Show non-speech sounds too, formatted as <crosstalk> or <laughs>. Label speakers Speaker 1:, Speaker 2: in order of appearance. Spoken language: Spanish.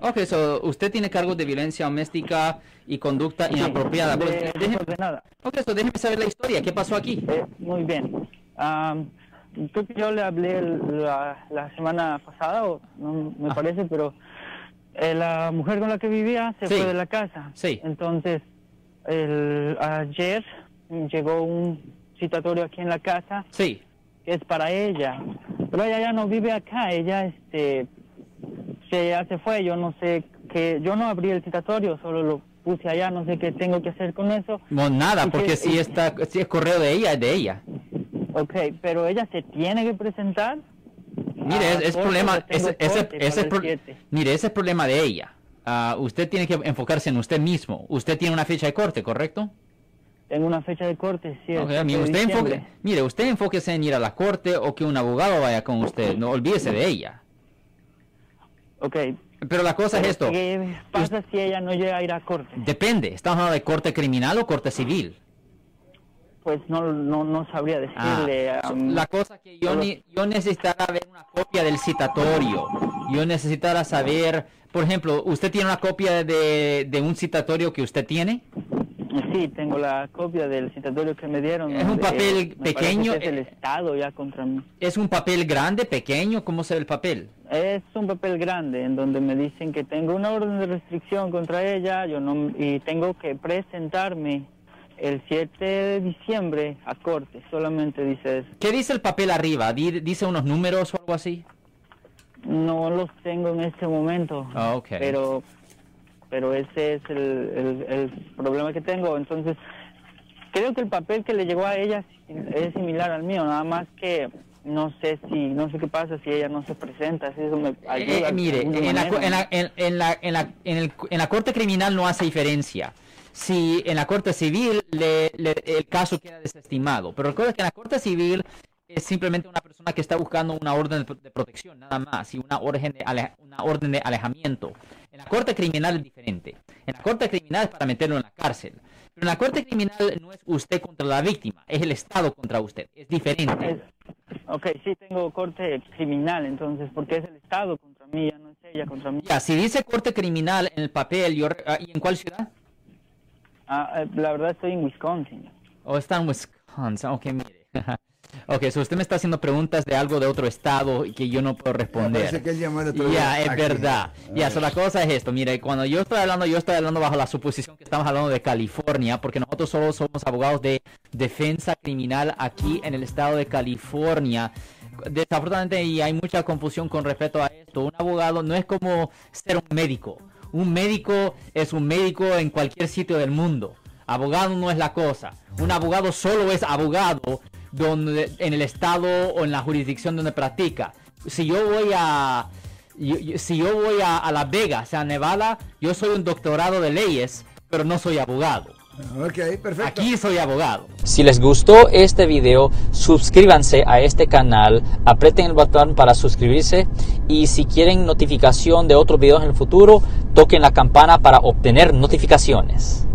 Speaker 1: Ok, so usted tiene cargos de violencia doméstica y conducta inapropiada.
Speaker 2: de-
Speaker 1: Pues, déjeme,
Speaker 2: desordenada.
Speaker 1: ok, so déjeme saber la historia. ¿Qué pasó aquí?
Speaker 2: Eh, muy bien. Am, creo que yo le hablé la, la semana pasada, o no me
Speaker 1: Ah.
Speaker 2: parece, pero eh, la mujer con la que vivía se
Speaker 1: Sí.
Speaker 2: fue de la casa.
Speaker 1: Sí.
Speaker 2: Entonces, el, ayer llegó un citatorio aquí en la casa
Speaker 1: Sí.
Speaker 2: que es para ella. Pero ella ya no vive acá, ella este se ya se fue, yo no sé qué, yo no abrí el citatorio, solo lo puse allá, no sé qué tengo que hacer con eso.
Speaker 1: No, nada,
Speaker 2: ¿Y
Speaker 1: porque
Speaker 2: qué-
Speaker 1: si, está, si es correo de ella, es de ella.
Speaker 2: Ok, pero ella se tiene que presentar.
Speaker 1: Mire,
Speaker 2: Ah,
Speaker 1: es, es problema, ese, ese, ese pro- mire, ese es problema de ella. Ah, usted tiene que enfocarse en usted mismo. Usted tiene una fecha de corte, ¿correcto?
Speaker 2: Tengo una fecha de corte, sí. el
Speaker 1: Ok,
Speaker 2: 7
Speaker 1: mire, usted enfoque, mire, usted enfóquese en ir a la corte o que un abogado vaya con usted. No olvídese de ella.
Speaker 2: Ok.
Speaker 1: Pero la cosa es esto.
Speaker 2: ¿Qué pasa si ella no llega a ir a corte?
Speaker 1: Depende. ¿Estamos hablando de corte criminal o corte civil?
Speaker 2: Pues no, no, no sabría
Speaker 1: Ah,
Speaker 2: decirle.
Speaker 1: so-
Speaker 2: am,
Speaker 1: la cosa que yo, ni, yo necesitara ver una copia del citatorio. Yo necesitara saber, por ejemplo, ¿usted tiene una copia de, de un citatorio que usted tiene?
Speaker 2: Sí, tengo la copia del citatorio que me dieron.
Speaker 1: Es un papel pequeño,
Speaker 2: que Es el
Speaker 1: eh,
Speaker 2: Estado ya contra mí.
Speaker 1: ¿Es un papel grande, pequeño? ¿Cómo se ve el papel?
Speaker 2: Es un papel grande en donde me dicen que tengo una orden de restricción contra ella yo no y tengo que presentarme el 7 de diciembre a corte. Solamente dice eso.
Speaker 1: ¿Qué dice el papel arriba? Di- ¿Dice unos números o algo así?
Speaker 2: No los tengo en este momento.
Speaker 1: Ah, ok.
Speaker 2: Pero, pero ese es el, el, el problema que tengo. Entonces, creo que el papel que le llegó a ella es similar al mío, nada más que no sé si, no sé qué pasa si ella no se presenta, si eso me
Speaker 1: Eh,
Speaker 2: ayuda.
Speaker 1: eh, mire, en la, en, la, en, la, en, la, en, el- en la corte criminal no hace diferencia. Si en la corte civil le- le- el caso queda desestimado. Pero recuerda que en la corte civil es simplemente una persona que está buscando una orden de, pro- de protección, nada más, y una orden, de una orden de alejamiento. En la corte criminal es diferente. En la corte criminal es para meterlo en la cárcel. Pero en la corte criminal no es usted contra la víctima, es el Estado contra usted. Es diferente.
Speaker 2: Ok, sí tengo corte criminal, entonces, porque es el Estado contra mí, ya no es ella contra mí.
Speaker 1: Ya, si dice corte criminal en el papel, yo, ah, ¿y en cuál ciudad?
Speaker 2: Ah, eh, la verdad estoy en Wisconsin.
Speaker 1: O está en Wisconsin. Ok, mire. <laughs> ok, so usted me está haciendo preguntas de algo de otro estado y que yo no puedo responder. Ya,
Speaker 3: día
Speaker 1: es
Speaker 3: aquí.
Speaker 1: verdad. Ya, so la cosa es esto. Mire, cuando yo estoy hablando, yo estoy hablando bajo la suposición que estamos hablando de California, porque nosotros solo somos abogados de defensa criminal aquí en el estado de California. Desafortunadamente, y hay mucha confusión con respecto a esto. Un abogado no es como ser un médico. Un médico es un médico en cualquier sitio del mundo. Abogado no es la cosa. Un abogado solo es abogado donde, en el estado o en la jurisdicción donde practica. Si yo voy a, yo- yo- si yo voy a, a Las Vegas, a Nevada, yo soy un doctorado de leyes, pero no soy abogado.
Speaker 3: Ok, perfecto.
Speaker 1: Aquí soy abogado.
Speaker 4: Si les gustó este video, suscríbanse a este canal, aprieten el botón para suscribirse y si quieren notificación de otros videos en el futuro, toquen la campana para obtener notificaciones.